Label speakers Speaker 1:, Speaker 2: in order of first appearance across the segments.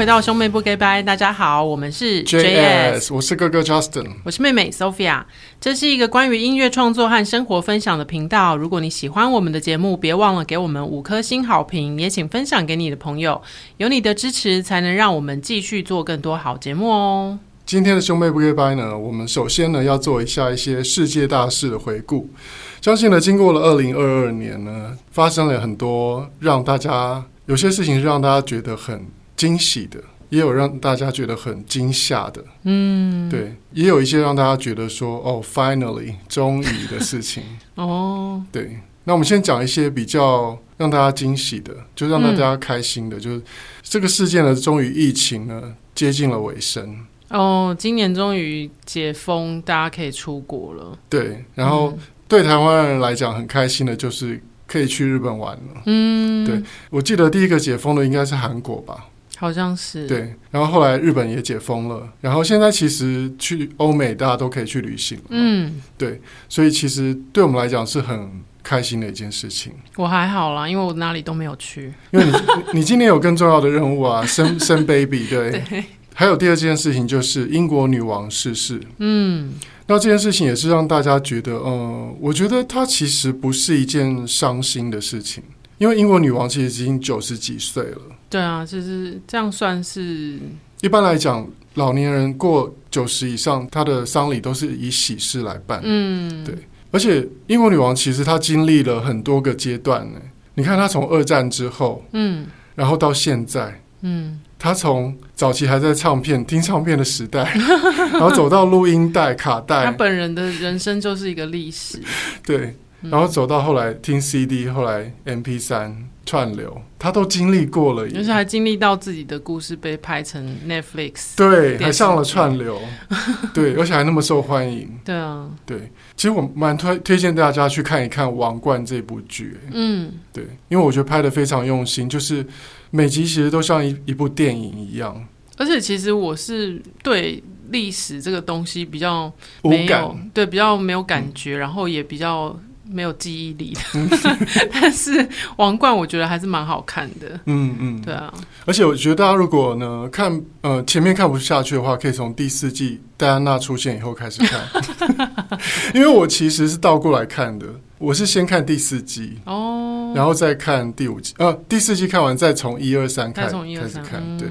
Speaker 1: 回到兄妹不 goodbye，大家好，我们是
Speaker 2: JS，我是哥哥 Justin，
Speaker 1: 我是妹妹 Sophia。这是一个关于音乐创作和生活分享的频道。如果你喜欢我们的节目，别忘了给我们五颗星好评，也请分享给你的朋友。有你的支持，才能让我们继续做更多好节目哦。
Speaker 2: 今天的兄妹不 goodbye 呢，我们首先呢要做一下一些世界大事的回顾。相信呢，经过了二零二二年呢，发生了很多让大家有些事情是让大家觉得很惊喜的，也有让大家觉得很惊吓的。嗯，对，也有一些让大家觉得说哦，finally，终于的事情。哦，对。那我们先讲一些比较让大家惊喜的，就让大家开心的，嗯、就是这个事件呢，终于疫情呢接近了尾声。哦，
Speaker 1: 今年终于解封，大家可以出国了。
Speaker 2: 对，然后。嗯对台湾人来讲，很开心的就是可以去日本玩了。嗯，对，我记得第一个解封的应该是韩国吧？
Speaker 1: 好像是。
Speaker 2: 对，然后后来日本也解封了，然后现在其实去欧美大家都可以去旅行。嗯，对，所以其实对我们来讲是很开心的一件事情。
Speaker 1: 我还好啦，因为我哪里都没有去。
Speaker 2: 因为你你今年有更重要的任务啊，生生 baby。对，对。还有第二件事情就是英国女王逝世。嗯。那这件事情也是让大家觉得，嗯，我觉得它其实不是一件伤心的事情，因为英国女王其实已经九十几岁了。
Speaker 1: 对啊，就是这样算是。
Speaker 2: 一般来讲，老年人过九十以上，他的丧礼都是以喜事来办。嗯，对。而且英国女王其实她经历了很多个阶段呢。你看她从二战之后，嗯，然后到现在，嗯。她从早期还在唱片听唱片的时代，然后走到录音带、卡带。
Speaker 1: 她本人的人生就是一个历史。
Speaker 2: 对，然后走到后来听 CD，后来 MP3 串流，他都经历过了。
Speaker 1: 就是还经历到自己的故事被拍成 Netflix，
Speaker 2: 对，还上了串流，对，而且还那么受欢迎。
Speaker 1: 对啊，
Speaker 2: 对，其实我蛮推推荐大家去看一看《王冠》这部剧。嗯，对，因为我觉得拍的非常用心，就是。每集其实都像一一部电影一样，
Speaker 1: 而且其实我是对历史这个东西比较没有，无感，对，比较没有感觉，嗯、然后也比较没有记忆力 但是《王冠》我觉得还是蛮好看的，嗯嗯，对啊。
Speaker 2: 而且我觉得大家如果呢看呃前面看不下去的话，可以从第四季戴安娜出现以后开始看，因为我其实是倒过来看的。我是先看第四季哦，然后再看第五季。呃，第四季看完再从一二三开开始看。对，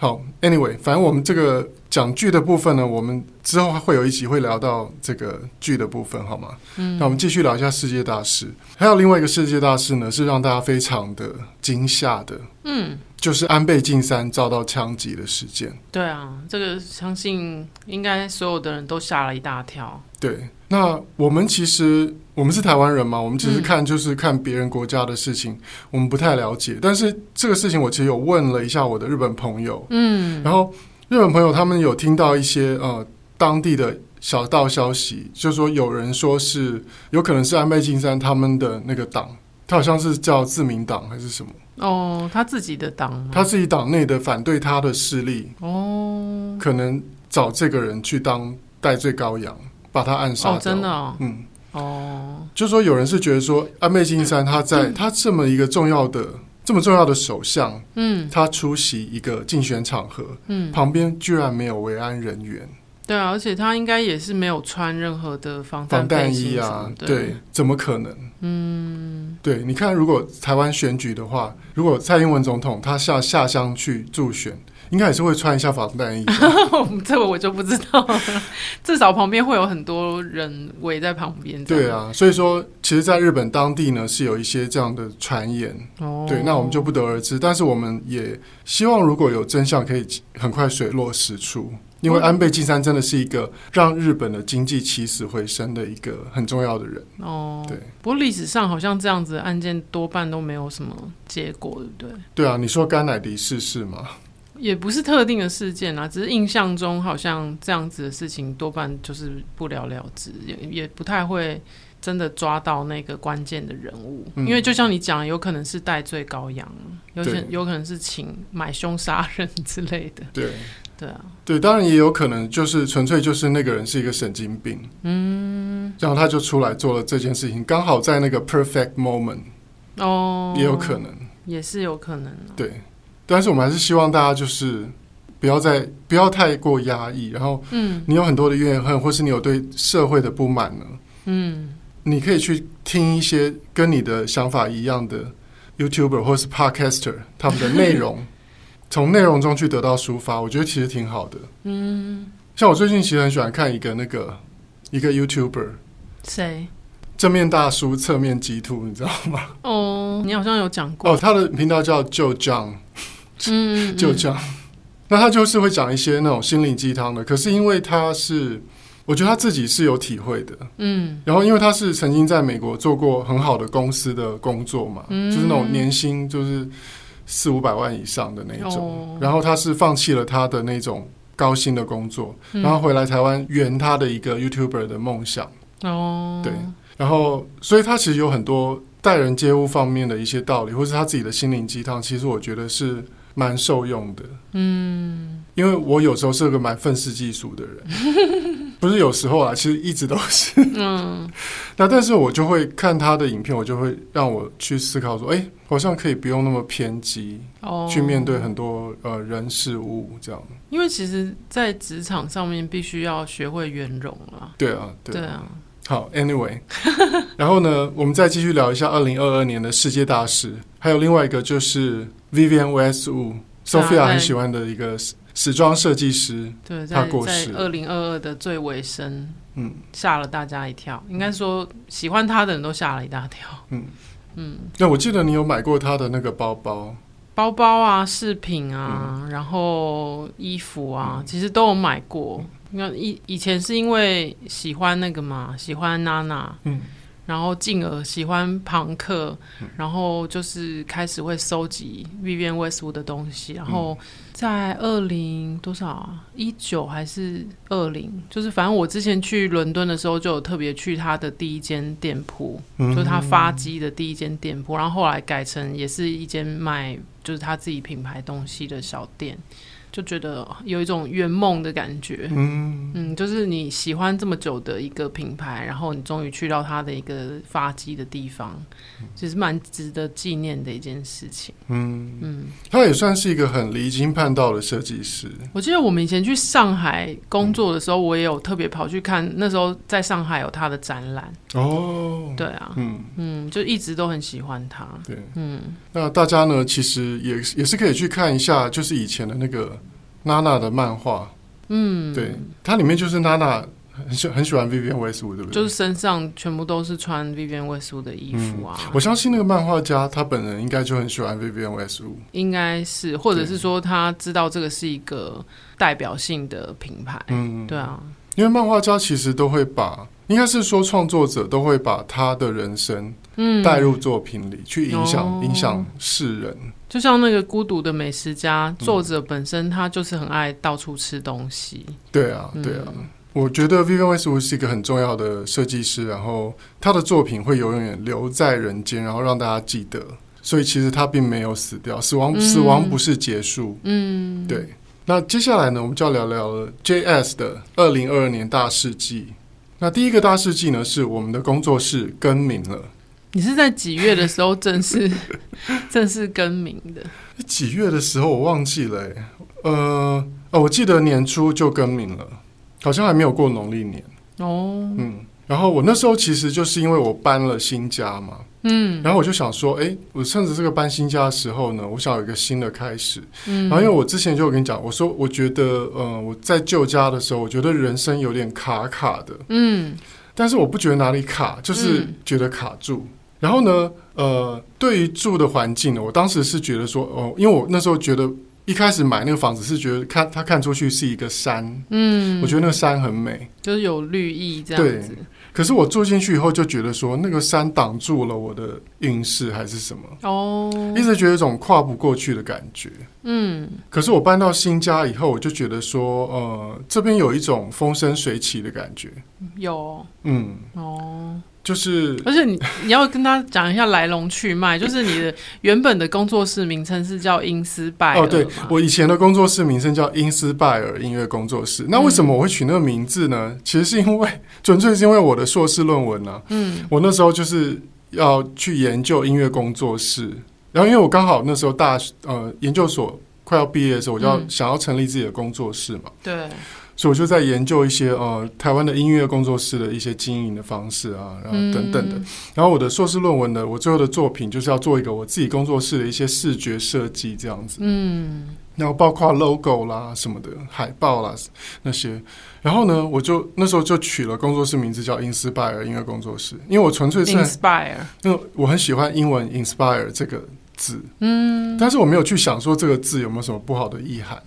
Speaker 2: 好，Anyway，反正我们这个讲剧的部分呢，我们之后会有一集会聊到这个剧的部分，好吗？嗯，那我们继续聊一下世界大事。还有另外一个世界大事呢，是让大家非常的惊吓的。嗯。就是安倍晋三遭到枪击的事件。
Speaker 1: 对啊，这个相信应该所有的人都吓了一大跳。
Speaker 2: 对，那我们其实我们是台湾人嘛，我们只是看就是看别人国家的事情，嗯、我们不太了解。但是这个事情我其实有问了一下我的日本朋友，嗯，然后日本朋友他们有听到一些呃当地的小道消息，就是说有人说是有可能是安倍晋三他们的那个党。他好像是叫自民党还是什么？
Speaker 1: 哦，他自己的党，
Speaker 2: 他自己党内的反对他的势力哦，可能找这个人去当代罪羔羊，把他暗杀掉。
Speaker 1: 哦，真的哦？
Speaker 2: 嗯，哦，就说有人是觉得说安倍晋三他在他这么一个重要的、嗯、这么重要的首相，嗯，他出席一个竞选场合，嗯，旁边居然没有维安人员。
Speaker 1: 对啊，而且他应该也是没有穿任何的防弹
Speaker 2: 防弹衣啊，对，怎么可能？嗯，对，你看，如果台湾选举的话，如果蔡英文总统他下下乡去助选，应该也是会穿一下防弹衣。
Speaker 1: 这个我就不知道了，至少旁边会有很多人围在旁边。
Speaker 2: 对啊，所以说，其实，在日本当地呢，是有一些这样的传言。哦，对，那我们就不得而知。但是，我们也希望，如果有真相，可以很快水落石出。因为安倍晋三真的是一个让日本的经济起死回生的一个很重要的人哦。对，
Speaker 1: 不过历史上好像这样子的案件多半都没有什么结果，对不对？
Speaker 2: 对啊，你说甘乃迪逝世吗？
Speaker 1: 也不是特定的事件啊，只是印象中好像这样子的事情多半就是不了了之，也也不太会真的抓到那个关键的人物。嗯，因为就像你讲，有可能是戴罪羔羊，有可有可能是请买凶杀人之类的。
Speaker 2: 对。
Speaker 1: 对啊，
Speaker 2: 对，当然也有可能就是纯粹就是那个人是一个神经病，嗯，然后他就出来做了这件事情，刚好在那个 perfect moment，哦，也有可能，
Speaker 1: 也是有可能，
Speaker 2: 对，但是我们还是希望大家就是不要再不要太过压抑，然后嗯，你有很多的怨恨，或是你有对社会的不满呢，嗯，你可以去听一些跟你的想法一样的 YouTuber 或是 Podcaster 他们的内容，从内容中去得到抒发，我觉得其实挺好的。嗯，像我最近其实很喜欢看一个那个一个 YouTuber，
Speaker 1: 谁？
Speaker 2: 正面大叔，侧面激兔，你知道吗？
Speaker 1: 哦，你好像有讲过。
Speaker 2: 哦，他的频道叫 Joe John，嗯，Joe John。那他就是会讲一些那种心灵鸡汤的，可是因为他是，我觉得他自己是有体会的，嗯。然后因为他是曾经在美国做过很好的公司的工作嘛，嗯，就是那种年薪就是四五百万以上的那种。哦，然后他是放弃了他的那种高薪的工作，然后回来台湾圆他的一个 YouTuber 的梦想。哦，对。然后，所以他其实有很多待人接物方面的一些道理，或是他自己的心灵鸡汤，其实我觉得是蛮受用的。嗯，因为我有时候是个蛮愤世嫉俗的人，不是有时候啊，其实一直都是。嗯，那但是我就会看他的影片，我就会让我去思考说，哎，好像可以不用那么偏激，哦，去面对很多呃人事物这样。
Speaker 1: 因为其实，在职场上面，必须要学会圆融啊。
Speaker 2: 对啊，对，
Speaker 1: 对啊。
Speaker 2: 好，Anyway，然后呢，我们再继续聊一下二零二二年的世界大事，还有另外一个就是 Vivienne Westwood，Sophia 很喜欢的一个时装设计师，
Speaker 1: 对，
Speaker 2: 他过世，
Speaker 1: 在二零二二的最尾声，嗯，吓了大家一跳，应该说喜欢他的人都吓了一大跳，嗯。
Speaker 2: 嗯。那我记得你有买过他的那个包包，
Speaker 1: 包包啊，饰品啊，嗯、然后衣服啊、嗯，其实都有买过。那以以前是因为喜欢那个嘛，喜欢娜娜，嗯，然后进而喜欢朋克，嗯，然后就是开始会收集 Vivienne Westwood 的东西，然后在二零多少啊，一九还是二零，就是反正我之前去伦敦的时候就有特别去他的第一间店铺，嗯，就是他发迹的第一间店铺，然后后来改成也是一间卖就是他自己品牌东西的小店。就觉得有一种圆梦的感觉，嗯嗯，就是你喜欢这么久的一个品牌，然后你终于去到它的一个发迹的地方，其实蛮值得纪念的一件事情。嗯嗯，
Speaker 2: 他也算是一个很离经叛道的设计师。
Speaker 1: 我记得我们以前去上海工作的时候，我也有特别跑去看，那时候在上海有他的展览。哦，对啊，嗯嗯，就一直都很喜欢他。
Speaker 2: 对，嗯，那大家呢，其实也也是可以去看一下，就是以前的那个。娜娜的漫画，嗯，对，它里面就是娜娜很喜很喜欢 Vivienne Westwood，对不对？
Speaker 1: 就是身上全部都是穿 Vivienne Westwood 的衣服啊。
Speaker 2: 嗯、我相信那个漫画家他本人应该就很喜欢 Vivienne Westwood，
Speaker 1: 应该是，或者是说他知道这个是一个代表性的品牌。嗯，对啊，
Speaker 2: 因为漫画家其实都会把，应该是说创作者都会把他的人生嗯带入作品里、嗯、去影响、哦、影响世人。
Speaker 1: 就像那个孤独的美食家，作者本身他就是很爱到处吃东西。
Speaker 2: 嗯、对啊，对啊、嗯，我觉得 Vivienne Westwood 是一个很重要的设计师，然后他的作品会永远留在人间，然后让大家记得。所以其实他并没有死掉，死亡、嗯、死亡不是结束。嗯，对。那接下来呢，我们就要聊聊了 JS 的二零二二年大事记。那第一个大事记呢，是我们的工作室更名了。
Speaker 1: 你是在几月的时候正式 正式更名的？
Speaker 2: 几月的时候我忘记了，呃，哦，我记得年初就更名了，好像还没有过农历年哦。嗯，然后我那时候其实就是因为我搬了新家嘛，嗯，然后我就想说，哎，我趁着这个搬新家的时候呢，我想有一个新的开始。嗯，然后因为我之前就有跟你讲，我说我觉得，呃，我在旧家的时候，我觉得人生有点卡卡的，嗯，但是我不觉得哪里卡，就是觉得卡住。嗯然后呢，呃，对于住的环境呢，我当时是觉得说，哦，因为我那时候觉得一开始买那个房子是觉得看它看出去是一个山，嗯，我觉得那个山很美，
Speaker 1: 就是有绿意这样子。对。
Speaker 2: 可是我住进去以后就觉得说，那个山挡住了我的运势还是什么哦，一直觉得一种跨不过去的感觉。嗯。可是我搬到新家以后，我就觉得说，呃，这边有一种风生水起的感觉。
Speaker 1: 有。嗯。哦。
Speaker 2: 就是，
Speaker 1: 而且你你要跟他讲一下来龙去脉，就是你的原本的工作室名称是叫因斯拜尔。哦，对，我
Speaker 2: 以前的工作室名称叫因斯拜尔音乐工作室。那为什么我会取那个名字呢？嗯、其实是因为纯粹是因为我的硕士论文呢、啊。嗯，我那时候就是要去研究音乐工作室然后因为我刚好那时候大呃研究所快要毕业的时候，我就要想要成立自己的工作室嘛。
Speaker 1: 对。
Speaker 2: 所以我就在研究一些呃台湾的音乐工作室的一些经营的方式啊，然后等等的。嗯、然后我的硕士论文呢，我最后的作品就是要做一个我自己工作室的一些视觉设计这样子。嗯。然后包括 logo 啦什么的，海报啦那些。然后呢，我就那时候就取了工作室名字叫 Inspire 音乐工作室，因为我纯粹是
Speaker 1: Inspire，
Speaker 2: 因为我很喜欢英文 Inspire 这个字。嗯。但是我没有去想说这个字有没有什么不好的意涵。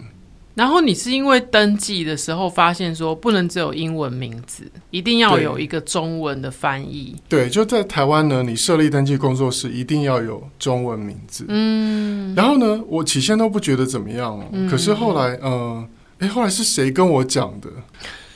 Speaker 1: 然后你是因为登记的时候发现说不能只有英文名字，一定要有一个中文的翻译。
Speaker 2: 对，就在台湾呢，你设立登记工作室一定要有中文名字。嗯，然后呢，我起先都不觉得怎么样哦，嗯、可是后来，呃，哎，后来是谁跟我讲的？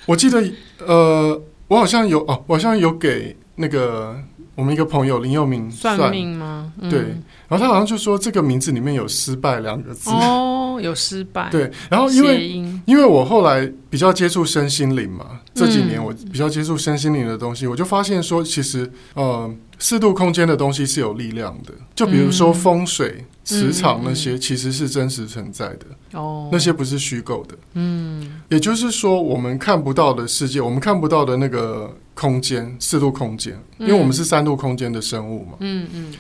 Speaker 2: 我记得，呃，我好像有哦，我好像有给那个我们一个朋友林佑明
Speaker 1: 算，算命吗？嗯、
Speaker 2: 对。然后他好像就说这个名字里面有“失败”两个字
Speaker 1: 哦，有失败。
Speaker 2: 对，然后因为因为我后来比较接触身心灵嘛，嗯、这几年我比较接触身心灵的东西，我就发现说，其实呃，四度空间的东西是有力量的。就比如说风水、嗯、磁场那些，其实是真实存在的哦，那些不是虚构的。嗯，也就是说，我们看不到的世界，我们看不到的那个空间，四度空间，因为我们是三度空间的生物嘛。嗯嗯。嗯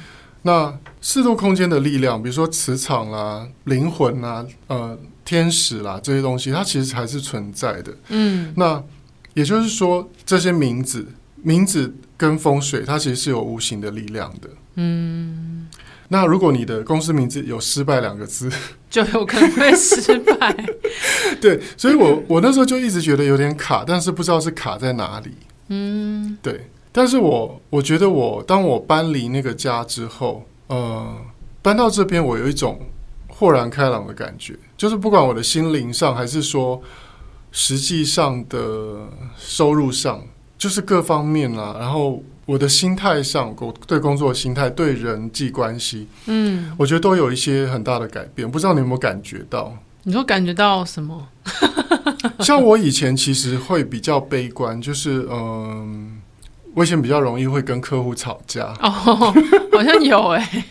Speaker 2: 那四度空间的力量，比如说磁场啦、灵魂啦、呃、天使啦这些东西，它其实还是存在的。嗯，那也就是说，这些名字、名字跟风水，它其实是有无形的力量的。嗯，那如果你的公司名字有“失败”两个字，
Speaker 1: 就有可能会失败。
Speaker 2: 对，所以我我那时候就一直觉得有点卡，但是不知道是卡在哪里。嗯，对。但是我我觉得我当我搬离那个家之后，呃，搬到这边，我有一种豁然开朗的感觉，就是不管我的心灵上，还是说实际上的收入上，就是各方面啊，然后我的心态上，我对工作的心态，对人际关系，嗯，我觉得都有一些很大的改变。不知道你有没有感觉到？
Speaker 1: 你说感觉到什么？
Speaker 2: 像我以前其实会比较悲观，就是嗯。呃我以前比较容易会跟客户吵架。
Speaker 1: 哦，好像有哎，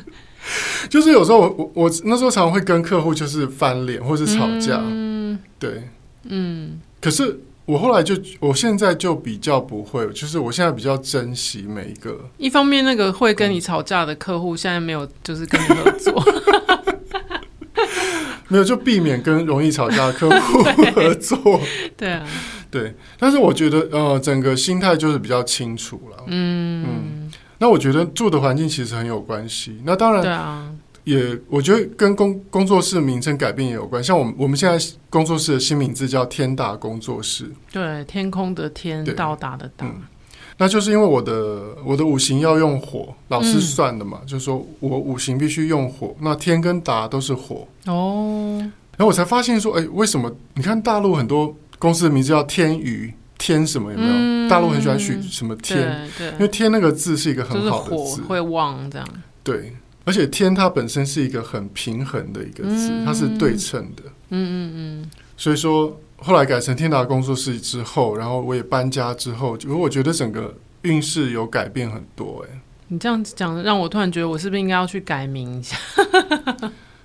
Speaker 2: 就是有时候我我我那时候常常会跟客户就是翻脸或是吵架，嗯，对，嗯，可是我后来就我现在就比较不会，就是我现在比较珍惜每一个。
Speaker 1: 一方面，那个会跟你吵架的客户现在没有就是跟你合作，
Speaker 2: 没有就避免跟容易吵架的客户 合作，
Speaker 1: 对，对啊。
Speaker 2: 对，但是我觉得呃，整个心态就是比较清楚了。嗯嗯，那我觉得住的环境其实很有关系。那当然，对啊，也我觉得跟工工作室名称改变也有关。像我们我们现在工作室的新名字叫天大工作室。
Speaker 1: 对，天空的天，到达的达。
Speaker 2: 嗯，那就是因为我的我的五行要用火，老师算的嘛，嗯，就是说我五行必须用火。那天跟达都是火哦。然后我才发现说，哎，为什么？你看大陆很多。公司的名字叫天宇，天什么有没有？嗯、大陆很喜欢取什么天，因为天那个字是一个很好的字，
Speaker 1: 会旺这样。
Speaker 2: 对，而且天它本身是一个很平衡的一个字，嗯、它是对称的。嗯嗯嗯。所以说后来改成天达工作室之后，然后我也搬家之后，就我觉得整个运势有改变很多。哎，
Speaker 1: 你这样子讲，让我突然觉得我是不是应该要去改名一下？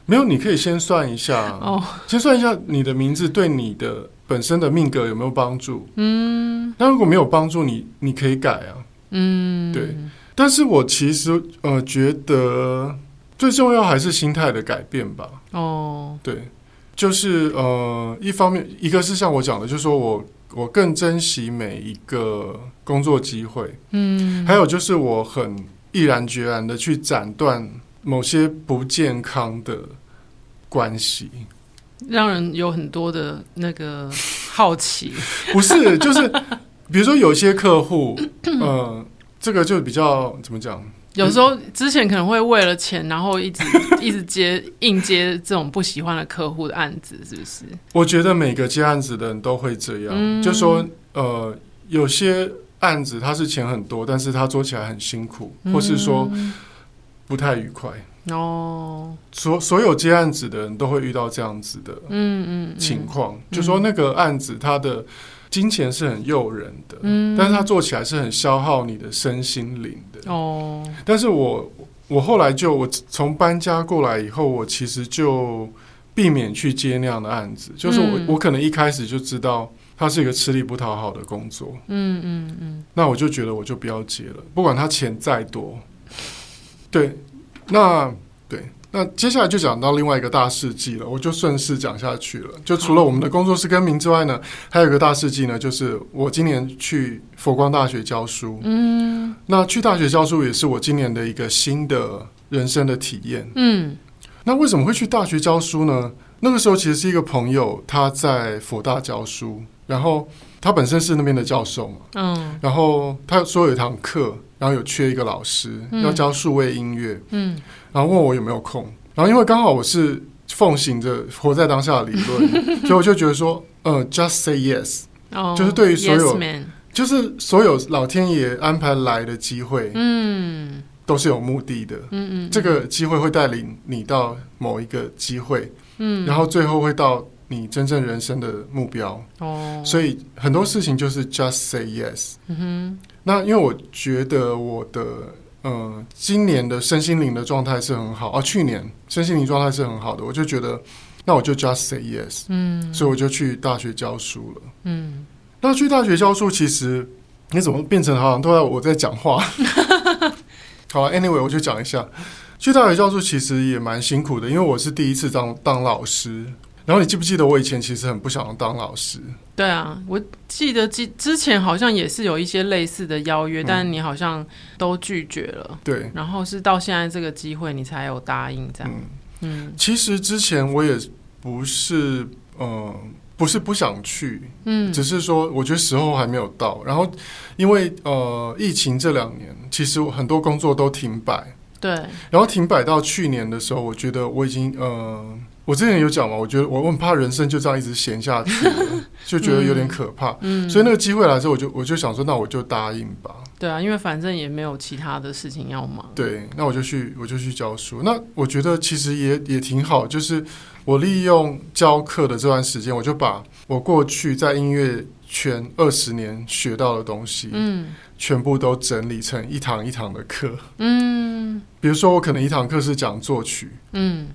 Speaker 2: 没有，你可以先算一下哦，先算一下你的名字对你的。本身的命格有没有帮助？嗯，那如果没有帮助，你你可以改啊。嗯，对。但是我其实呃觉得最重要还是心态的改变吧。哦，对，就是呃一方面，一个是像我讲的，就是说我我更珍惜每一个工作机会。嗯，还有就是我很毅然决然的去斩断某些不健康的关系。
Speaker 1: 让人有很多的那个好奇，
Speaker 2: 不是，就是比如说有些客户，呃，这个就比较怎么讲？
Speaker 1: 有时候之前可能会为了钱，然后一直 一直接硬接这种不喜欢的客户的案子，是不是？
Speaker 2: 我觉得每个接案子的人都会这样，嗯、就说呃，有些案子他是钱很多，但是他做起来很辛苦，或是说不太愉快。哦，所所有接案子的人都会遇到这样子的，嗯嗯情况，就说那个案子它的金钱是很诱人的，嗯，但是它做起来是很消耗你的身心灵的，哦。但是我我后来就我从搬家过来以后，我其实就避免去接那样的案子，就是我、嗯、我可能一开始就知道它是一个吃力不讨好的工作，
Speaker 1: 嗯嗯嗯，
Speaker 2: 那我就觉得我就不要接了，不管他钱再多，对，那对。那接下来就讲到另外一个大事迹了，我就顺势讲下去了。就除了我们的工作室更名之外呢，还有一个大事迹呢，就是我今年去佛光大学教书。嗯，那去大学教书也是我今年的一个新的人生的体验。嗯，那为什么会去大学教书呢？那个时候其实是一个朋友他在佛大教书，然后他本身是那边的教授嘛。嗯，然后他说有一堂课。然后有缺一个老师，嗯、要教数位音乐，嗯，然后问我有没有空，然后因为刚好我是奉行着活在当下的理论，所以我就觉得说，呃，just say yes，哦，就是对于所有，yes, 就是所有老天爷安排来的机会，嗯，都是有目的的，嗯嗯，这个机会会带领你到某一个机会，嗯，然后最后会到你真正人生的目标，哦，所以很多事情就是 just say yes，嗯哼。那因为我觉得我的嗯今年的身心灵的状态是很好啊，去年身心灵状态是很好的，我就觉得那我就 just say yes，嗯，所以我就去大学教书了，嗯，那去大学教书其实你怎么变成好像都在我在讲话？好，anyway 我就讲一下，去大学教书其实也蛮辛苦的，因为我是第一次当当老师。然后你记不记得我以前其实很不想当老师？
Speaker 1: 对啊，我记得之之前好像也是有一些类似的邀约，嗯、但你好像都拒绝了。
Speaker 2: 对，
Speaker 1: 然后是到现在这个机会你才有答应这样。嗯，
Speaker 2: 嗯其实之前我也不是呃不是不想去，嗯，只是说我觉得时候还没有到。然后因为呃疫情这两年，其实很多工作都停摆。
Speaker 1: 对，
Speaker 2: 然后停摆到去年的时候，我觉得我已经呃。我之前有讲嘛，我觉得我很怕人生就这样一直闲下去，就觉得有点可怕。嗯，所以那个机会来之后，我就我就想说，那我就答应吧。
Speaker 1: 对啊，因为反正也没有其他的事情要忙。
Speaker 2: 对，那我就去，我就去教书。那我觉得其实也也挺好，就是我利用教课的这段时间，我就把我过去在音乐圈二十年学到的东西，嗯，全部都整理成一堂一堂的课。嗯，比如说我可能一堂课是讲作曲，嗯。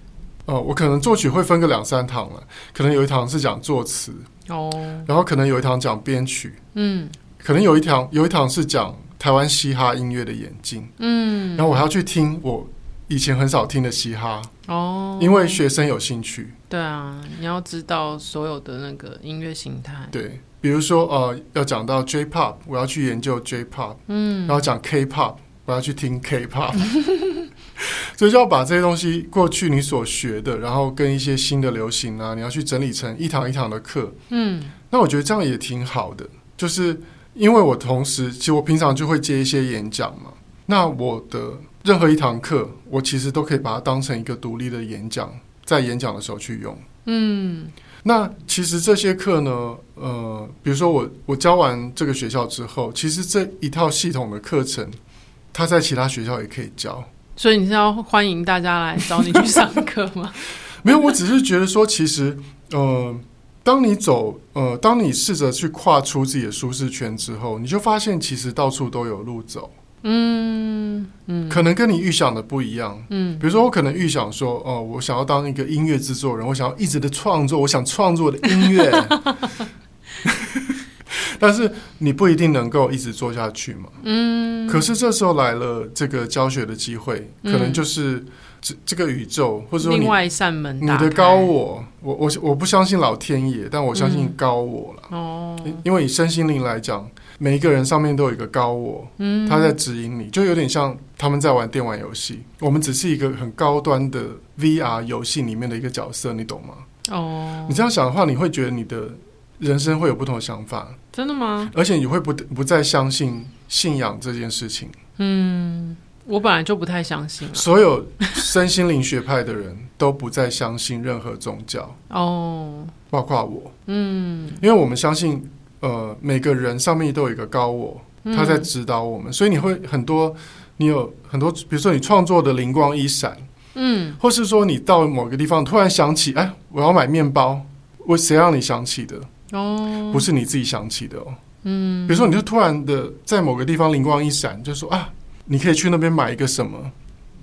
Speaker 2: 哦，我可能作曲会分个两三堂了，可能有一堂是讲作词，哦，然后可能有一堂讲编曲，嗯，可能有一堂有一堂是讲台湾嘻哈音乐的演进，嗯，然后我还要去听我以前很少听的嘻哈，哦，因为学生有兴趣，
Speaker 1: 对啊，你要知道所有的那个音乐形态，
Speaker 2: 对，比如说呃，要讲到 J-Pop，我要去研究 J-Pop，嗯，然后讲 K-Pop，我要去听 K-Pop。所以就要把这些东西，过去你所学的，然后跟一些新的流行啊，你要去整理成一堂一堂的课。嗯，那我觉得这样也挺好的，就是因为我同时，其实我平常就会接一些演讲嘛。那我的任何一堂课，我其实都可以把它当成一个独立的演讲，在演讲的时候去用。嗯，那其实这些课呢，呃，比如说我我教完这个学校之后，其实这一套系统的课程，它在其他学校也可以教。
Speaker 1: 所以你是要欢迎大家来找你去上课吗？
Speaker 2: 没有，我只是觉得说，其实，呃，当你走，呃，当你试着去跨出自己的舒适圈之后，你就发现其实到处都有路走。嗯嗯，可能跟你预想的不一样。嗯，比如说我可能预想说，哦、呃，我想要当一个音乐制作人，我想要一直的创作，我想创作的音乐。但是你不一定能够一直做下去嘛。嗯。可是这时候来了这个教学的机会，可能就是这这个宇宙，或者说
Speaker 1: 另外一扇门。
Speaker 2: 你的高我，我我我不相信老天爷，但我相信高我了。哦。因为以身心灵来讲，每一个人上面都有一个高我，嗯，他在指引你，就有点像他们在玩电玩游戏，我们只是一个很高端的 VR 游戏里面的一个角色，你懂吗？哦。你这样想的话，你会觉得你的。人生会有不同的想法，
Speaker 1: 真的吗？
Speaker 2: 而且你会不不再相信信仰这件事情。
Speaker 1: 嗯，我本来就不太相信。
Speaker 2: 所有身心灵学派的人 都不再相信任何宗教哦，包括我。嗯，因为我们相信，呃，每个人上面都有一个高我，他在指导我们，嗯，所以你会很多，你有很多，比如说你创作的灵光一闪，嗯，或是说你到某个地方突然想起，哎，我要买面包，我谁让你想起的？哦，不是你自己想起的哦。嗯，比如说，你就突然的在某个地方灵光一闪，就说啊，你可以去那边买一个什么，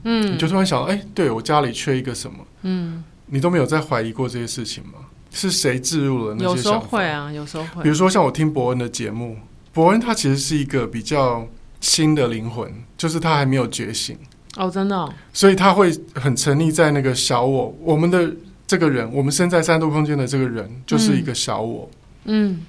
Speaker 2: 嗯，你就突然想到，哎、欸，对我家里缺一个什么，嗯，你都没有在怀疑过这些事情吗？是谁置入了那些想法？
Speaker 1: 有时候会啊，有时候会。
Speaker 2: 比如说像我听伯恩的节目，伯恩他其实是一个比较新的灵魂，就是他还没有觉醒
Speaker 1: 哦，真的、哦，
Speaker 2: 所以他会很沉溺在那个小我，我们的这个人，我们身在三度空间的这个人，就是一个小我，嗯，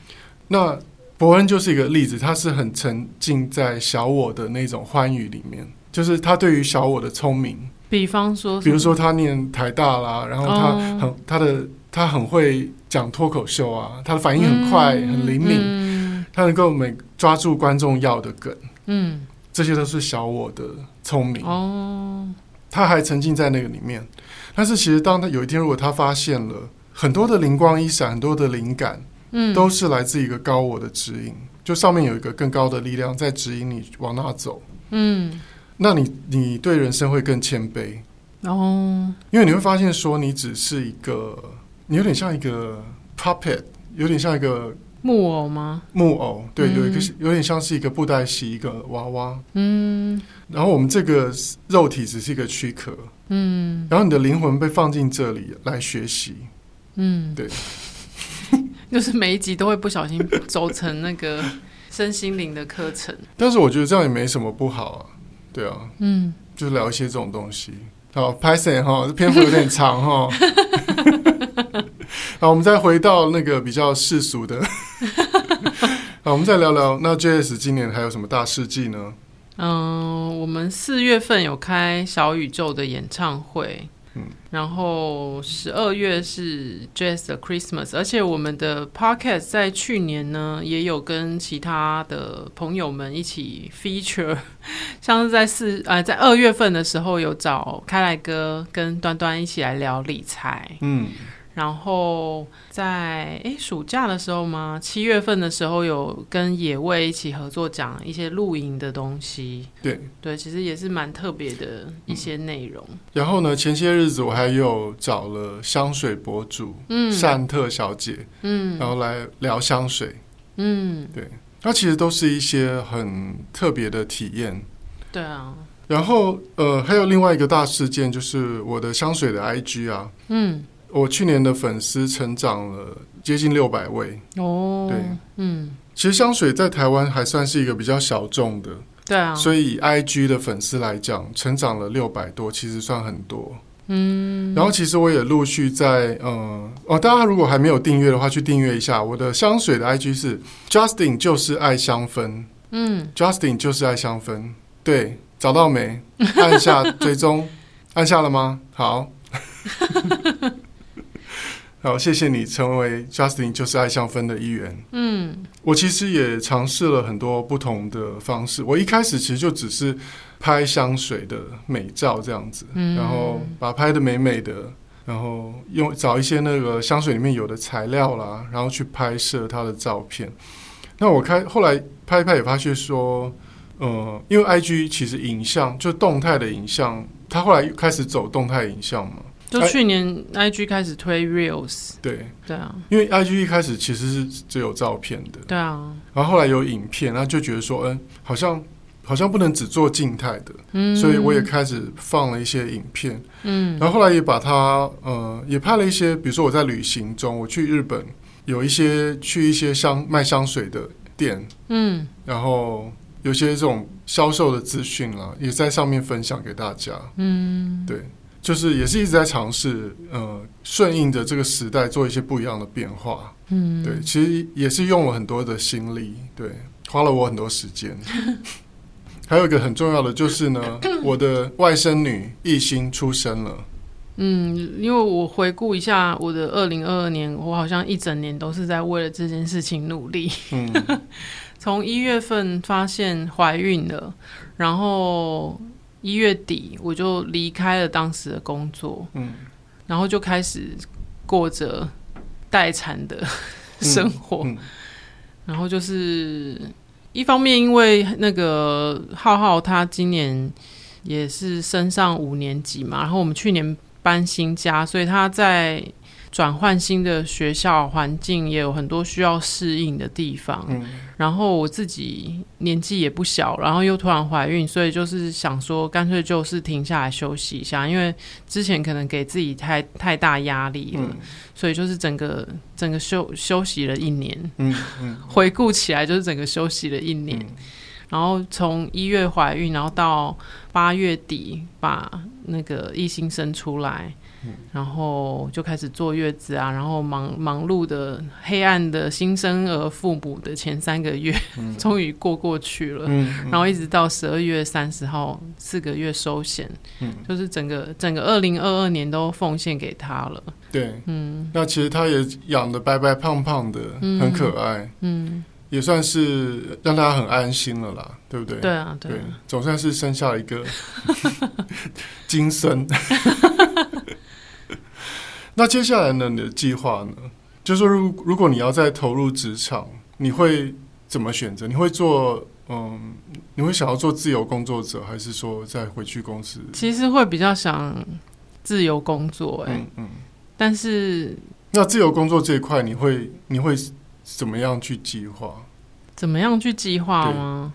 Speaker 2: 那。伯恩就是一个例子，他是很沉浸在小我的那种欢愉里面，就是他对于小我的聪明，
Speaker 1: 比方说，
Speaker 2: 比如说他念台大啦，然后他很、哦、他的他很会讲脱口秀啊，他的反应很快，嗯、很灵敏，嗯、他能够每抓住观众要的梗，嗯，这些都是小我的聪明。哦。他还沉浸在那个里面，但是其实当他有一天，如果他发现了很多的灵光一闪，很多的灵感。嗯，都是来自一个高我的指引，就上面有一个更高的力量在指引你往那走。嗯，那你你对人生会更谦卑哦，因为你会发现说你只是一个，你有点像一个 puppet，有点像一个
Speaker 1: 木偶吗？
Speaker 2: 木偶，对，有一个有点像是一个布袋戏一个娃娃。嗯，然后我们这个肉体只是一个躯壳。嗯，然后你的灵魂被放进这里来学习。嗯，对。
Speaker 1: 就是每一集都会不小心走成那个身心灵的课程，
Speaker 2: 但是我觉得这样也没什么不好啊，对啊，嗯，就聊一些这种东西。好，p y t h o n 哈，这篇幅有点长哈。好，我们再回到那个比较世俗的，好，我们再聊聊那 JS 今年还有什么大事迹呢？
Speaker 1: 嗯，我们四月份有开小宇宙的演唱会。然后十二月是 Jazz 的 Christmas，而且我们的 Podcast 在去年呢也有跟其他的朋友们一起 feature，像是在四呃在二月份的时候有找开来哥跟端端一起来聊理财，嗯。然后在诶暑假的时候吗？七月份的时候有跟野味一起合作讲一些露营的东西。
Speaker 2: 对
Speaker 1: 对，其实也是蛮特别的一些内容。嗯。然
Speaker 2: 后呢，前些日子我还有找了香水博主，嗯，善特小姐，嗯，然后来聊香水，嗯，对，那其实都是一些很特别的体验。
Speaker 1: 对啊。
Speaker 2: 然后呃，还有另外一个大事件就是我的香水的 IG 啊，嗯。我去年的粉丝成长了接近六百位。哦，对，嗯，其实香水在台湾还算是一个比较小众的，
Speaker 1: 对啊，
Speaker 2: 所以 IG 的粉丝来讲，成长了六百多，其实算很多，嗯。然后其实我也陆续在，嗯，哦，大家如果还没有订阅的话，去订阅一下。我的香水的 IG 是 Justin 就是爱香氛，嗯，Justin 就是爱香氛，对，找到没？按下 追踪，按下了吗？好。好，谢谢你成为 Justin 就是爱香氛的一员。嗯，我其实也尝试了很多不同的方式。我一开始其实就只是拍香水的美照这样子，嗯，然后把拍得美美的，然后用找一些那个香水里面有的材料啦，然后去拍摄它的照片。那我开后来拍一拍也发现说，呃，因为 IG 其实影像就动态的影像，它后来开始走动态影像嘛。
Speaker 1: 就去年，IG 开始推 Reels，
Speaker 2: 对。
Speaker 1: 对啊，
Speaker 2: 因为 IG 一开始其实是只有照片的，
Speaker 1: 对啊，
Speaker 2: 然后后来有影片，然后就觉得说，嗯，好像好像不能只做静态的，嗯，所以我也开始放了一些影片，嗯，然后后来也把它，呃，也拍了一些，比如说我在旅行中，我去日本，有一些去一些香卖香水的店，嗯，然后有些这种销售的资讯啦，也在上面分享给大家，嗯，对。就是也是一直在尝试，呃，顺应着这个时代做一些不一样的变化。嗯，对，其实也是用了很多的心力，对，花了我很多时间。还有一个很重要的就是呢，我的外甥女艺兴出生了。
Speaker 1: 嗯，因为我回顾一下我的二零二二年，我好像一整年都是在为了这件事情努力。嗯，从一月份发现怀孕了，然后。一月底我就离开了当时的工作，嗯，然后就开始过着待产的 生活，嗯嗯、然后就是一方面因为那个浩浩他今年也是升上五年级嘛，然后我们去年搬新家，所以他在转换新的学校环境，也有很多需要适应的地方。嗯，然后我自己年纪也不小，然后又突然怀孕，所以就是想说，干脆就是停下来休息一下，因为之前可能给自己太太大压力了，嗯，所以就是整个整个休休息了一年。嗯嗯，回顾起来就是整个休息了一年。嗯然后从一月怀孕，然后到八月底把那个一心生出来，嗯，然后就开始坐月子啊，然后忙忙碌的黑暗的新生儿父母的前三个月，嗯，终于过过去了，然后一直到十二月三十号四个月收险，嗯，就是整个整个二零二二年都奉献给他了。
Speaker 2: 对，嗯，那其实他也养的白白胖胖的，嗯，很可爱，嗯。也算是让大家很安心了啦，对不对？
Speaker 1: 对啊，对，
Speaker 2: 对，总算是生下了一个 金孙。那接下来呢？你的计划呢？就是说，如如果你要再投入职场，你会怎么选择？你会做嗯，你会想要做自由工作者，还是说再回去公司？
Speaker 1: 其实会比较想自由工作，欸，哎，嗯嗯。但是，
Speaker 2: 那自由工作这一块，你会你会？怎么样去计划？
Speaker 1: 怎么样去计划吗？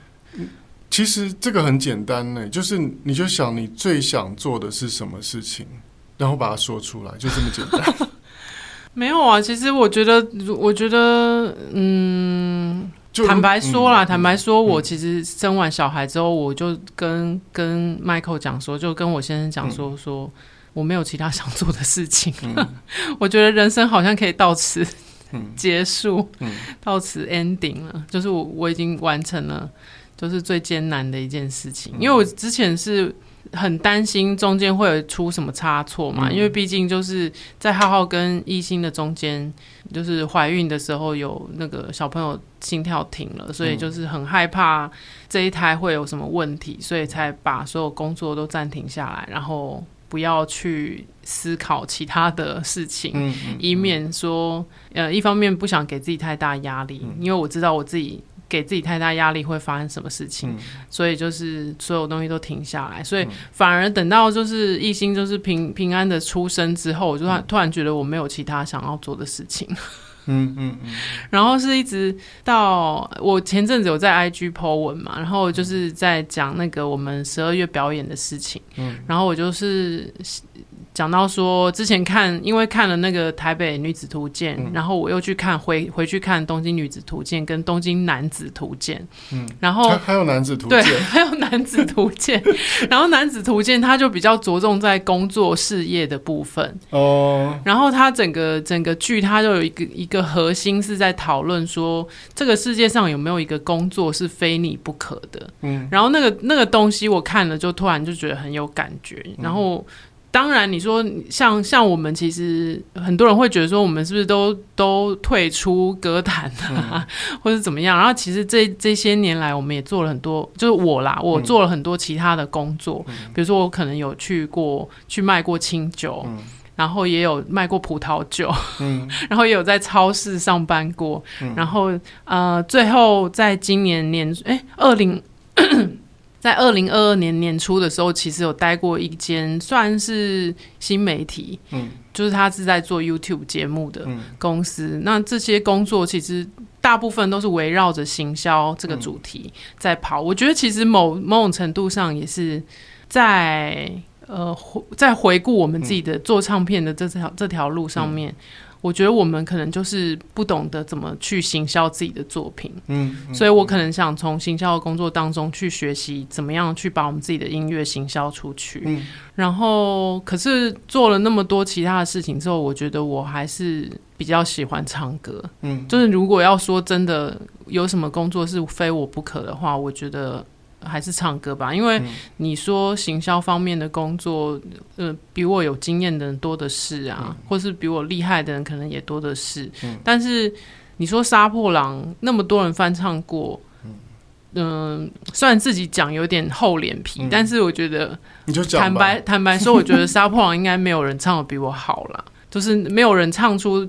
Speaker 2: 其实这个很简单呢，就是你就想你最想做的是什么事情，然后把它说出来，就这么简单。
Speaker 1: 没有啊，其实我觉得，我觉得，嗯，坦白说啦，嗯、坦白说，我其实生完小孩之后，我就跟跟 Michael 讲说，就跟我先生讲说，说我没有其他想做的事情，嗯、我觉得人生好像可以到此。结束，嗯、到此 ending 了。就是我我已经完成了，就是最艰难的一件事情。因为我之前是很担心中间会有出什么差错嘛，嗯、因为毕竟就是在浩浩跟艺兴的中间，就是怀孕的时候有那个小朋友心跳停了，所以就是很害怕这一胎会有什么问题，所以才把所有工作都暂停下来，然后。不要去思考其他的事情，嗯嗯、以免说，呃，一方面不想给自己太大压力，嗯、因为我知道我自己给自己太大压力会发生什么事情，嗯、所以就是所有东西都停下来，所以反而等到就是一心就是平平安的出生之后，我就突然突然觉得我没有其他想要做的事情。嗯嗯嗯，然后是一直到我前阵子有在 IG po 文嘛，然后就是在讲那个我们十二月表演的事情，嗯，然后我就是。讲到说，之前看，因为看了那个台北女子图鉴，嗯、然后我又去看回回去看东京女子图鉴跟东京男子图鉴，嗯，然后
Speaker 2: 还有男子图鉴，
Speaker 1: 对，还有男子图鉴，然后男子图鉴它就比较着重在工作事业的部分。哦，然后它整个整个剧它就有一个一个核心是在讨论说，这个世界上有没有一个工作是非你不可的，嗯，然后那个那个东西我看了就突然就觉得很有感觉，然后。当然，你说像像我们，其实很多人会觉得说，我们是不是都都退出歌坛啊，嗯、或者怎么样？然后其实这这些年来，我们也做了很多，就是我啦，我做了很多其他的工作，嗯、比如说我可能有去过去卖过清酒，嗯、然后也有卖过葡萄酒，嗯、然后也有在超市上班过，嗯、然后呃，最后在今年年哎二零。欸在二零二二年年初的时候，其实有待过一间算是新媒体，嗯，就是他是在做 YouTube 节目的公司。嗯、那这些工作其实大部分都是围绕着行销这个主题在跑。嗯、我觉得其实某某种程度上也是在呃在回顾我们自己的做唱片的这条这条路上面。嗯我觉得我们可能就是不懂得怎么去行销自己的作品，嗯，嗯，所以我可能想从行销的工作当中去学习怎么样去把我们自己的音乐行销出去，嗯，然后可是做了那么多其他的事情之后，我觉得我还是比较喜欢唱歌，嗯，就是如果要说真的有什么工作是非我不可的话，我觉得。还是唱歌吧，因为你说行销方面的工作，呃，比我有经验的人多的是啊，嗯、或是比我厉害的人可能也多的是。嗯、但是你说杀破狼那么多人翻唱过，嗯、呃，虽然自己讲有点厚脸皮，嗯、但是我觉得，你就坦白坦白说，我觉得杀破狼应该没有人唱的比我好了，就是没有人唱出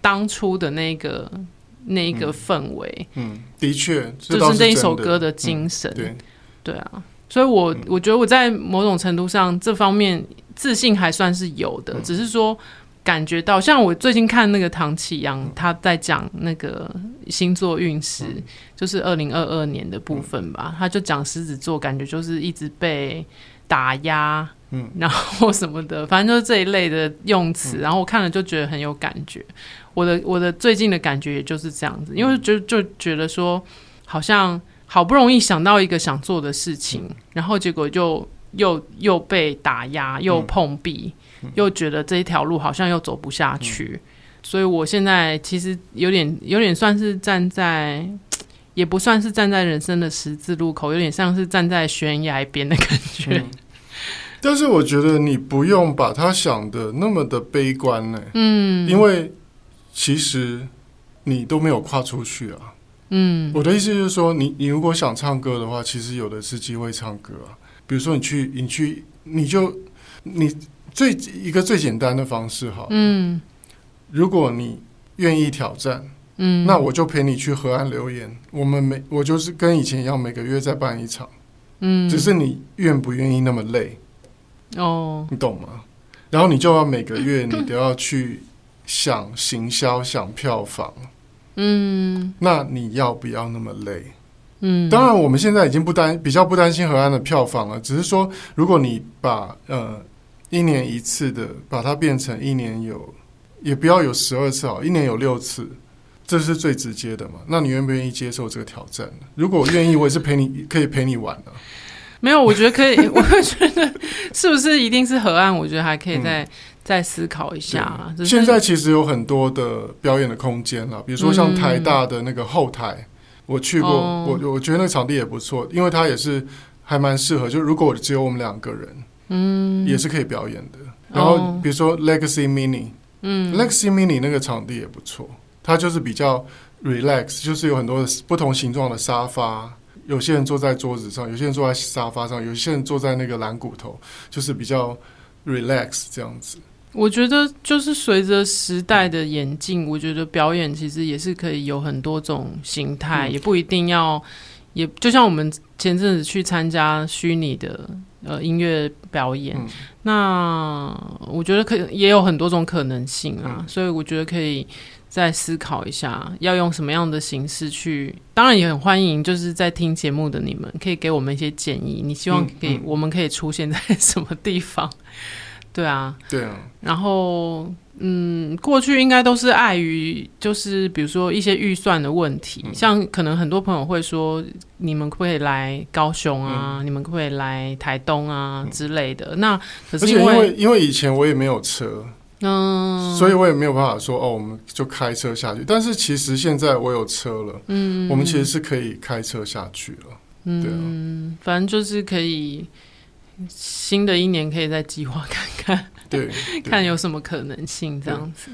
Speaker 1: 当初的那个、嗯、那一个氛围。嗯，的确，就是那一首歌的精神。嗯、对。对啊，所以我，我我觉得我在某种程度上这方面自信还算是有的，嗯、只是说感觉到，像我最近看那个唐启阳，他在讲那个星座运势，嗯、就是二零二二年的部分吧。嗯、他就讲狮子座，感觉就是一直被打压，嗯，然后什么的，反正就是这一类的用词。嗯、然后我看了就觉得很有感觉。我的我的最近的感觉也就是这样子，因为就就觉得说，好像好不容易想到一个想做的事情，嗯、然后结果就又又被打压，又碰壁。嗯又觉得这一条路好像又走不下去，嗯、所以我现在其实有点有点算是站在，也不算是站在人生的十字路口，有点像是站在悬崖边的感觉、嗯。
Speaker 2: 但是我觉得你不用把它想的那么的悲观呢，嗯，因为其实你都没有跨出去啊，嗯，我的意思就是说，你你如果想唱歌的话，其实有的是机会唱歌啊，比如说你去你去你就你。最一个最简单的方式哈，嗯，如果你愿意挑战，嗯，那我就陪你去河岸留言。我们每我就是跟以前一样，每个月再办一场，嗯，只是你愿不愿意那么累，哦，你懂吗？然后你就要每个月你都要去想行销、想票房，嗯，那你要不要那么累？嗯，当然我们现在已经不担比较不担心河岸的票房了，只是说如果你把呃。一年一次的，把它变成一年有，也不要有十二次哦，一年有六次，这是最直接的嘛？那你愿不愿意接受这个挑战？如果我愿意，我也是陪你，可以陪你玩的。
Speaker 1: 没有，我觉得可以。我觉得是不是一定是河岸？我觉得还可以再、嗯、再思考一下。
Speaker 2: 现在其实有很多的表演的空间了，比如说像台大的那个后台，嗯、我去过，哦、我我觉得那个场地也不错，因为它也是还蛮适合。就如果只有我们两个人。嗯，也是可以表演的。然后比如说 Legacy Mini，嗯，Legacy Mini 那个场地也不错，它就是比较 relax，就是有很多不同形状的沙发，有些人坐在桌子上，有些人坐在沙发上，有些人坐在那个蓝骨头，就是比较 relax 这样子。
Speaker 1: 我觉得就是随着时代的演进，我觉得表演其实也是可以有很多种形态，嗯、也不一定要，也就像我们前阵子去参加虚拟的。呃，音乐表演，嗯、那我觉得可也有很多种可能性啊，嗯、所以我觉得可以再思考一下，要用什么样的形式去。当然也很欢迎，就是在听节目的你们可以给我们一些建议。你希望可以，嗯嗯、我们可以出现在什么地方？对啊，
Speaker 2: 对啊，
Speaker 1: 然后。嗯，过去应该都是碍于，就是比如说一些预算的问题，嗯、像可能很多朋友会说，你们可不可以来高雄啊？嗯、你们可不可以来台东啊、嗯、之类的？那可是因为
Speaker 2: 因为，以前我也没有车，嗯，所以我也没有办法说哦，我们就开车下去。但是其实现在我有车了，嗯，我们其实是可以开车下去了，嗯，对啊，
Speaker 1: 反正就是可以新的一年可以再计划看看。
Speaker 2: 对，
Speaker 1: 看有什么可能性这样子。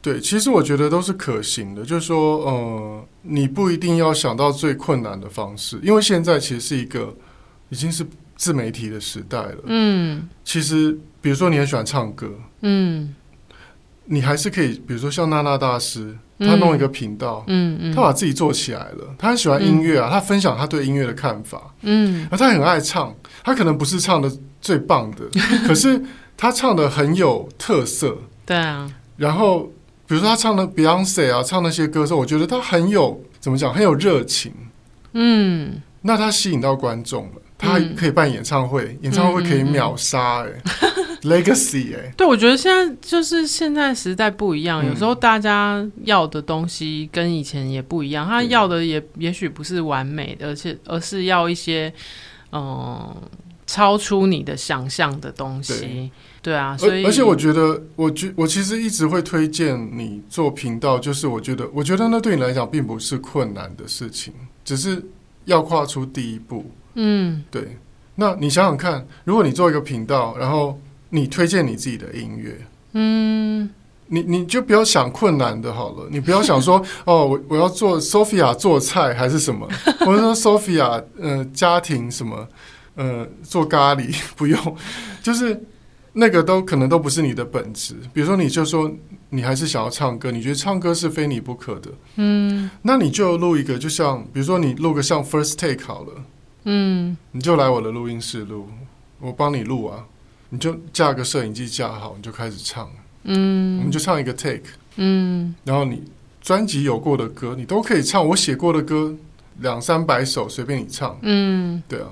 Speaker 2: 对，对，其实我觉得都是可行的。就是说，呃，你不一定要想到最困难的方式，因为现在其实是一个已经是自媒体的时代了。嗯，其实比如说你很喜欢唱歌，嗯，你还是可以，比如说像娜娜大师，他弄一个频道，嗯嗯，他把自己做起来了。他很喜欢音乐啊，他分享他对音乐的看法，嗯，而他很爱唱，他可能不是唱的最棒的，可是。他唱的很有特色，
Speaker 1: 对啊。
Speaker 2: 然后，比如说他唱的 Beyonce 啊，唱那些歌的时候，我觉得他很有怎么讲，很有热情。嗯，那他吸引到观众了，他还可以办演唱会，嗯、演唱会可以秒杀哎、，Legacy 哎、欸。
Speaker 1: 对，我觉得现在就是现在时代不一样，嗯、有时候大家要的东西跟以前也不一样，他要的也也许不是完美的，而且而是要一些嗯。超出你的想象的东西，对，对啊，所以
Speaker 2: 而且我觉得，我觉我其实一直会推荐你做频道，就是我觉得，我觉得那对你来讲并不是困难的事情，只是要跨出第一步。嗯，对。那你想想看，如果你做一个频道，然后你推荐你自己的音乐，嗯，你你就不要想困难的好了，你不要想说 哦，我我要做 Sophia 做菜还是什么，或者说 Sophia 呃家庭什么。呃，做咖喱？不用，就是那个都可能都不是你的本质。比如说，你就说你还是想要唱歌，你觉得唱歌是非你不可的，嗯，那你就录一个，就像比如说你录个像 First Take 好了，嗯，你就来我的录音室录，我帮你录啊，你就架个摄影机架好，你就开始唱，嗯，我们就唱一个 take，嗯，然后你专辑有过的歌，你都可以唱。我写过的歌两三百首，随便你唱，嗯，对啊，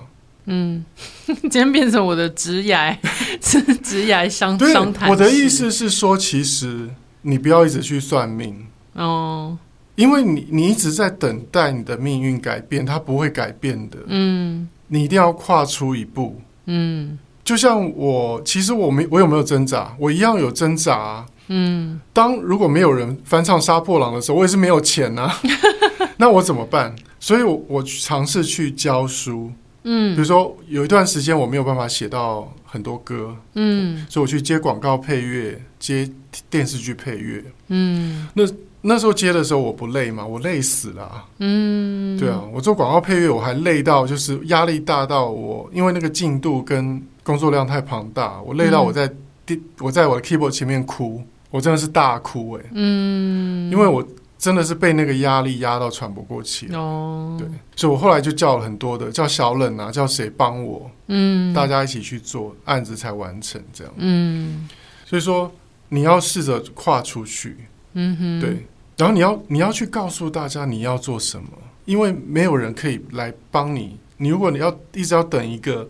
Speaker 1: 嗯，今天变成我的职涯，职涯相相谈。
Speaker 2: 我的意思是说，其实你不要一直去算命哦。因为你你一直在等待你的命运改变，它不会改变的。嗯，你一定要跨出一步。嗯，就像我，其实我没我有没有挣扎？我一样有挣扎啊。嗯，当如果没有人翻唱《杀破狼》的时候，我也是没有钱啊。那我怎么办？所以我我尝试去教书。嗯，比如说有一段时间我没有办法写到很多歌。嗯，所以我去接广告配乐，接电视剧配乐。嗯，那。那时候接的时候我不累吗？我累死了啊。嗯，对啊，我做广告配乐我还累到就是压力大到我，因为那个进度跟工作量太庞大，我累到我在第我在我的 keyboard 前面哭，我真的是大哭哎。嗯，因为我真的是被那个压力压到喘不过气。哦，对，所以我后来就叫了很多的叫小冷啊，叫谁帮我？嗯，大家一起去做案子才完成这样。嗯，所以说你要试着跨出去。嗯哼，对。然后你要你要去告诉大家你要做什么，因为没有人可以来帮你。你如果你要一直要等一个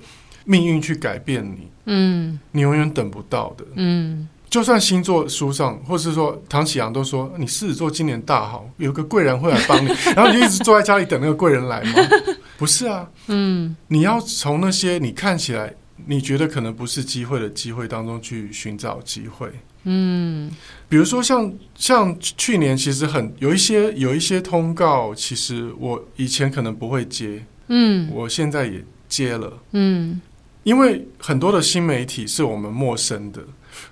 Speaker 2: 命运去改变你，嗯，你永远等不到的。嗯，就算星座书上，或是说唐启阳都说你狮子座今年大好，有个贵人会来帮你，然后你就一直坐在家里等那个贵人来吗？不是啊，嗯，你要从那些你看起来你觉得可能不是机会的机会当中去寻找机会。嗯，比如说像像去年，其实很有一些有一些通告，其实我以前可能不会接，嗯，我现在也接了，嗯，因为很多的新媒体是我们陌生的，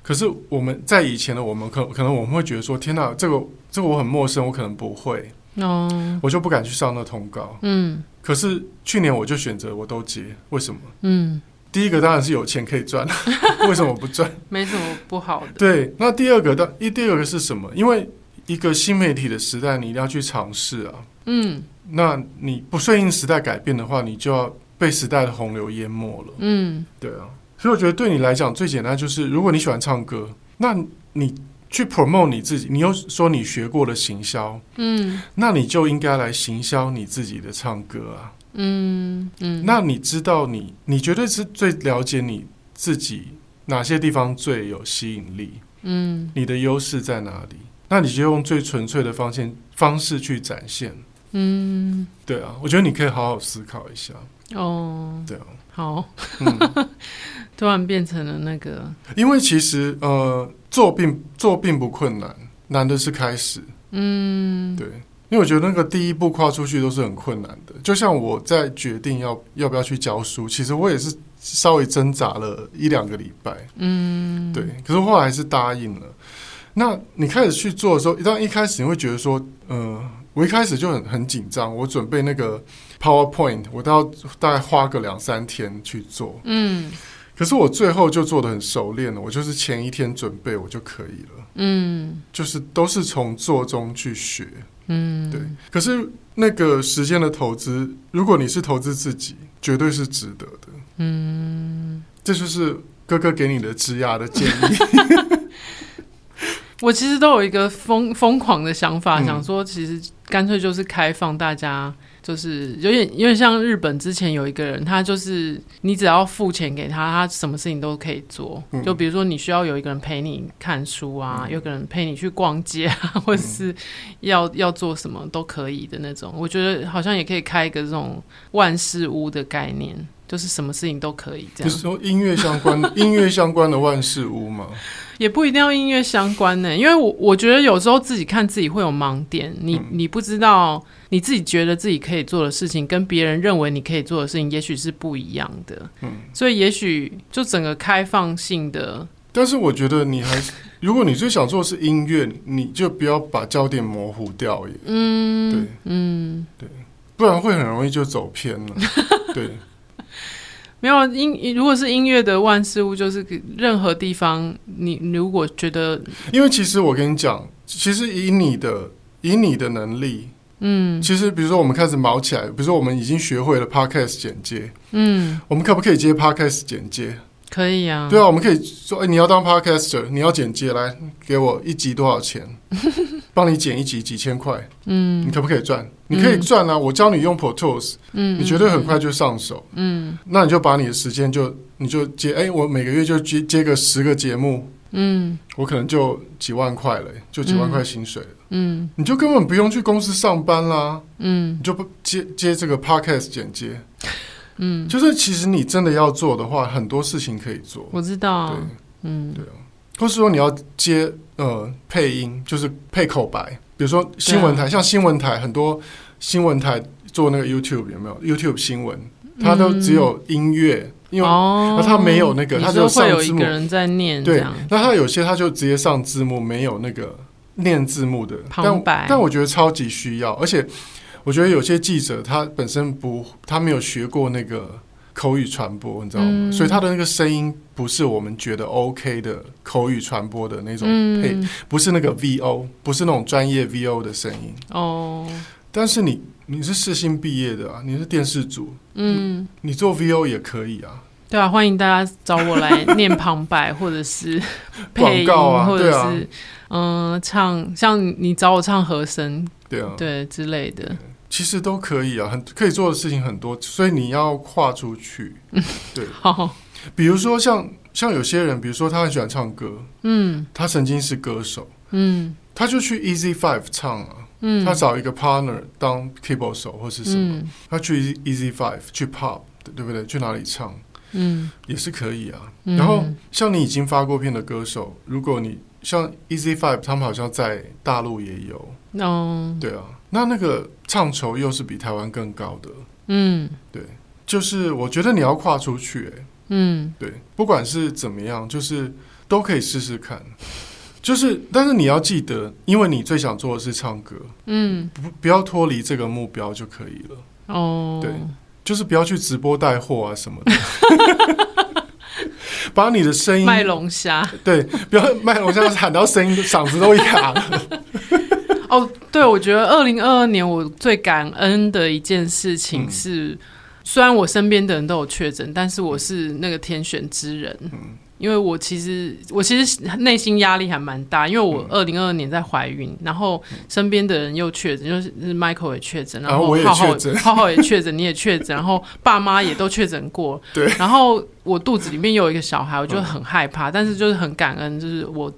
Speaker 2: 可是我们在以前的我们可可能我们会觉得说，天哪，这个这个我很陌生，我可能不会，哦，我就不敢去上那通告，嗯，可是去年我就选择我都接，为什么？嗯。第一个当然是有钱可以赚，为什么不赚？
Speaker 1: 没什么不好的。
Speaker 2: 对，那第二个的，一第二个是什么？因为一个新媒体的时代，你一定要去尝试啊。嗯，那你不顺应时代改变的话，你就要被时代的洪流淹没了。嗯，对啊。所以我觉得对你来讲最简单就是，如果你喜欢唱歌，那你去 promote 你自己，你又说你学过了行销，嗯，那你就应该来行销你自己的唱歌啊。嗯嗯，那你知道你你绝对是最了解你自己哪些地方最有吸引力？嗯，你的优势在哪里？那你就用最纯粹的方向方式去展现。嗯，对啊，我觉得你可以好好思考一下。哦，对啊，
Speaker 1: 好，嗯、突然变成了那个，
Speaker 2: 因为其实呃，做并做并不困难，难的是开始。嗯，对。因为我觉得那个第一步跨出去都是很困难的，就像我在决定要要不要去教书，其实我也是稍微挣扎了一两个礼拜，嗯，对，可是后来还是答应了。那你开始去做的时候，当然一开始你会觉得说，嗯、呃，我一开始就很很紧张，我准备那个 PowerPoint，我都要大概花个两三天去做，嗯，可是我最后就做的很熟练了，我就是前一天准备我就可以了，嗯，就是都是从做中去学。嗯，对。可是那个时间的投资，如果你是投资自己，绝对是值得的。嗯，这就是哥哥给你的职涯的建议。
Speaker 1: 我其实都有一个疯疯狂的想法，嗯、想说，其实干脆就是开放大家。就是有点，因为像日本之前有一个人，他就是你只要付钱给他，他什么事情都可以做。嗯、就比如说你需要有一个人陪你看书啊，嗯、有个人陪你去逛街啊，或者是要要做什么都可以的那种。我觉得好像也可以开一个这种万事屋的概念，就是什么事情都可以这样。
Speaker 2: 就是说音乐相关的音乐相关的万事屋吗？
Speaker 1: 也不一定要音乐相关呢，因为我我觉得有时候自己看自己会有盲点，你你不知道。你自己觉得自己可以做的事情，跟别人认为你可以做的事情，也许是不一样的。嗯，所以也许就整个开放性的。
Speaker 2: 但是我觉得你还是，如果你最想做的是音乐，你就不要把焦点模糊掉耶。嗯，对，嗯，对，不然会很容易就走偏了。对，
Speaker 1: 没有音，如果是音乐的万事物，就是任何地方，你如果觉得，
Speaker 2: 因为其实我跟你讲，其实以你的以你的能力。嗯，其实比如说我们开始毛起来，比如说我们已经学会了 podcast 剪接，嗯，我们可不可以接 podcast 剪接？
Speaker 1: 可以啊，
Speaker 2: 对啊，我们可以说，哎，你要当 podcaster，你要剪接，来给我一集多少钱？帮你剪一集几千块，嗯，你可不可以赚？你可以赚啊，我教你用 Pro Tools，嗯，你绝对很快就上手，嗯，那你就把你的时间就你就接，哎，我每个月就接接个十个节目。嗯，我可能就几万块了，就几万块薪水了。嗯，你就根本不用去公司上班啦。嗯，你就不接接这个 podcast 剪接。嗯，就是其实你真的要做的话，很多事情可以做。
Speaker 1: 我知道。
Speaker 2: 对，
Speaker 1: 嗯，
Speaker 2: 对啊。或是说你要接呃配音，就是配口白，比如说新闻台，像新闻台很多新闻台做那个 YouTube 有没有？YouTube 新闻，它都只有音乐。因为那他没有那个，他就上字幕。
Speaker 1: 在念，
Speaker 2: 对，那他有些他就直接上字幕，没有那个念字幕的旁白。但我觉得超级需要，而且我觉得有些记者他本身不，他没有学过那个口语传播，你知道吗？所以他的那个声音不是我们觉得 OK 的口语传播的那种配，不是那个 VO，不是那种专业 VO 的声音。哦，但是你。你是世新毕业的啊？你是电视组，嗯，你做 VO 也可以啊。
Speaker 1: 对啊，欢迎大家找我来念旁白，或者是 配音，啊、或者是嗯、啊呃、唱，像你找我唱和声，
Speaker 2: 对啊，
Speaker 1: 对之类的，
Speaker 2: 其实都可以啊，很可以做的事情很多，所以你要跨出去。对，好，比如说像像有些人，比如说他很喜欢唱歌，嗯，他曾经是歌手，嗯，他就去 Easy Five 唱啊。嗯，他找一个 partner 当 keyboard 手或是什么，嗯、他去 Easy Five 去 pop，对不对？去哪里唱，嗯，也是可以啊。嗯、然后像你已经发过片的歌手，如果你像 Easy Five，他们好像在大陆也有，哦，对啊，那那个唱酬又是比台湾更高的，嗯，对，就是我觉得你要跨出去、欸，嗯，对，不管是怎么样，就是都可以试试看。就是，但是你要记得，因为你最想做的是唱歌，嗯，不不要脱离这个目标就可以了。哦，对，就是不要去直播带货啊什么的，把你的声音
Speaker 1: 卖龙虾，
Speaker 2: 对，不要卖龙虾喊到声音嗓子都哑了。
Speaker 1: 哦，对，我觉得二零二二年我最感恩的一件事情是，嗯、虽然我身边的人都有确诊，但是我是那个天选之人。嗯。因为我其实我其实内心压力还蛮大，因为我二零二二年在怀孕，嗯、然后身边的人又确诊，就是 Michael 也确诊，然后浩浩 浩浩也确诊，你也确诊，然后爸妈也都确诊过，对，然后我肚子里面又有一个小孩，我就很害怕，嗯、但是就是很感恩，就是我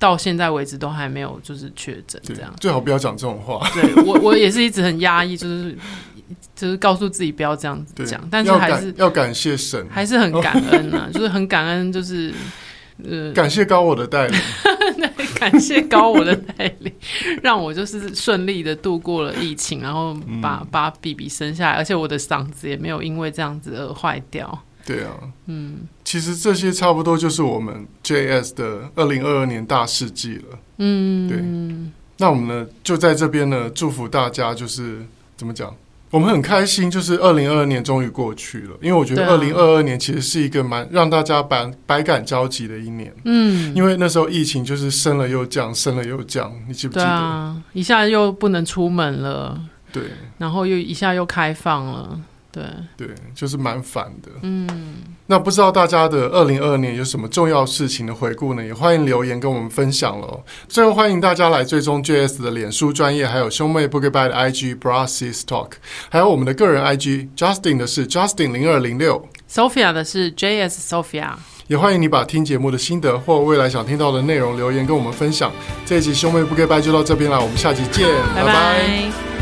Speaker 1: 到现在为止都还没有就是确诊这样，
Speaker 2: 最好不要讲这种话。
Speaker 1: 对我我也是一直很压抑，就是。就是告诉自己不要这样子讲，但是还是
Speaker 2: 要感谢神，
Speaker 1: 还是很感恩啊，就是很感恩，就是呃，
Speaker 2: 感谢高我的带领，
Speaker 1: 感谢高我的带领，让我就是顺利的度过了疫情，然后把、嗯、把 BB 生下来，而且我的嗓子也没有因为这样子而坏掉。
Speaker 2: 对啊，嗯，其实这些差不多就是我们 JS 的二零二二年大事记了。嗯，对，那我们呢就在这边呢祝福大家，就是怎么讲？我们很开心，就是二零二二年终于过去了，因为我觉得二零二二年其实是一个蛮让大家百百感交集的一年。嗯，因为那时候疫情就是升了又降，升了又降，你记不记得？啊，
Speaker 1: 一下又不能出门了，
Speaker 2: 对，
Speaker 1: 然后又一下又开放了。对
Speaker 2: 对，就是蛮烦的。嗯，那不知道大家的二零二二年有什么重要事情的回顾呢？也欢迎留言跟我们分享喽。最后欢迎大家来追踪 JS 的脸书专业，还有兄妹不给拜的 IG Bra Sis Talk，还有我们的个人 IG Justin 的是 Justin 零二零六
Speaker 1: ，Sophia 的是 JS Sophia。
Speaker 2: 也欢迎你把听节目的心得或未来想听到的内容留言跟我们分享。这一集兄妹不给拜就到这边了，我们下集见，拜拜。拜拜。